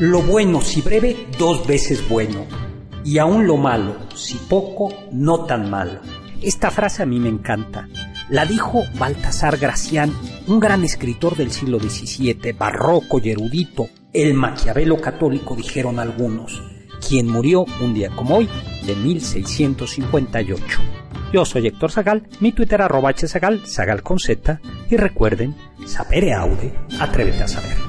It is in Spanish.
Lo bueno, si breve, dos veces bueno. Y aún lo malo, si poco, no tan malo. Esta frase a mí me encanta. La dijo Baltasar Gracián, un gran escritor del siglo XVII, barroco y erudito, el Maquiavelo católico, dijeron algunos, quien murió un día como hoy, de 1658. Yo soy Héctor Zagal, mi Twitter arroba hzagal, zagal con z, y recuerden, sapere aude, atrévete a saber.